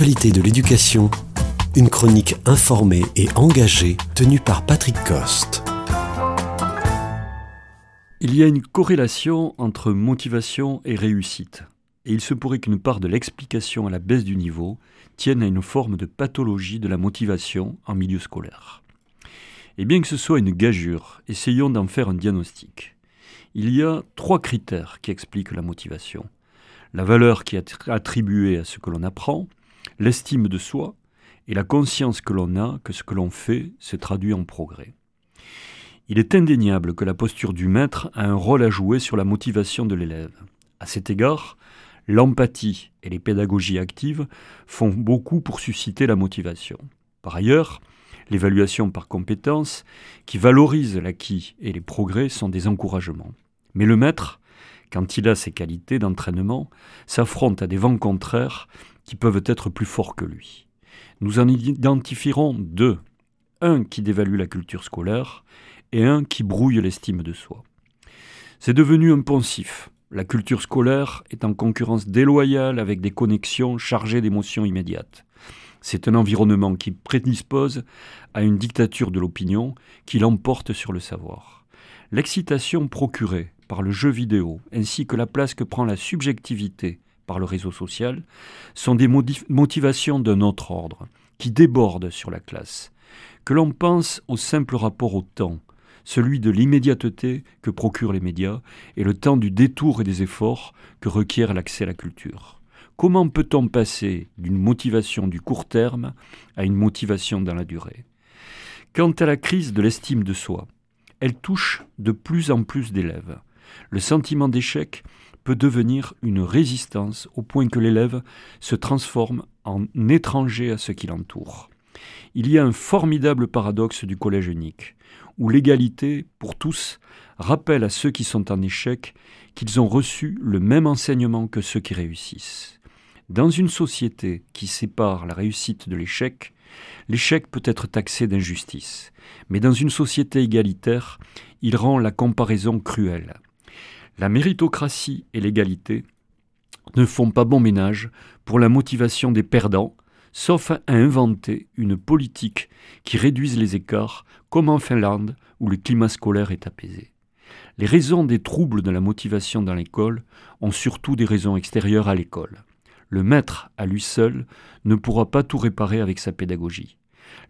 de l'éducation, une chronique informée et engagée tenue par Patrick Coste. Il y a une corrélation entre motivation et réussite, et il se pourrait qu'une part de l'explication à la baisse du niveau tienne à une forme de pathologie de la motivation en milieu scolaire. Et bien que ce soit une gageure, essayons d'en faire un diagnostic. Il y a trois critères qui expliquent la motivation. La valeur qui est attribuée à ce que l'on apprend, l'estime de soi et la conscience que l'on a que ce que l'on fait se traduit en progrès. Il est indéniable que la posture du maître a un rôle à jouer sur la motivation de l'élève. À cet égard, l'empathie et les pédagogies actives font beaucoup pour susciter la motivation. Par ailleurs, l'évaluation par compétences, qui valorise l'acquis et les progrès, sont des encouragements. Mais le maître, quand il a ses qualités d'entraînement, s'affronte à des vents contraires qui peuvent être plus forts que lui. Nous en identifierons deux. Un qui dévalue la culture scolaire et un qui brouille l'estime de soi. C'est devenu un poncif. La culture scolaire est en concurrence déloyale avec des connexions chargées d'émotions immédiates. C'est un environnement qui prédispose à une dictature de l'opinion qui l'emporte sur le savoir. L'excitation procurée par le jeu vidéo ainsi que la place que prend la subjectivité par le réseau social sont des motivations d'un autre ordre, qui débordent sur la classe. Que l'on pense au simple rapport au temps, celui de l'immédiateté que procurent les médias et le temps du détour et des efforts que requiert l'accès à la culture. Comment peut-on passer d'une motivation du court terme à une motivation dans la durée? Quant à la crise de l'estime de soi, elle touche de plus en plus d'élèves. Le sentiment d'échec devenir une résistance au point que l'élève se transforme en étranger à ce qui l'entoure. Il y a un formidable paradoxe du collège unique, où l'égalité pour tous rappelle à ceux qui sont en échec qu'ils ont reçu le même enseignement que ceux qui réussissent. Dans une société qui sépare la réussite de l'échec, l'échec peut être taxé d'injustice, mais dans une société égalitaire, il rend la comparaison cruelle. La méritocratie et l'égalité ne font pas bon ménage pour la motivation des perdants, sauf à inventer une politique qui réduise les écarts, comme en Finlande, où le climat scolaire est apaisé. Les raisons des troubles de la motivation dans l'école ont surtout des raisons extérieures à l'école. Le maître, à lui seul, ne pourra pas tout réparer avec sa pédagogie.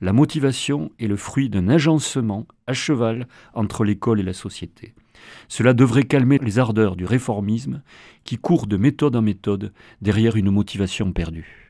La motivation est le fruit d'un agencement à cheval entre l'école et la société. Cela devrait calmer les ardeurs du réformisme qui court de méthode en méthode derrière une motivation perdue.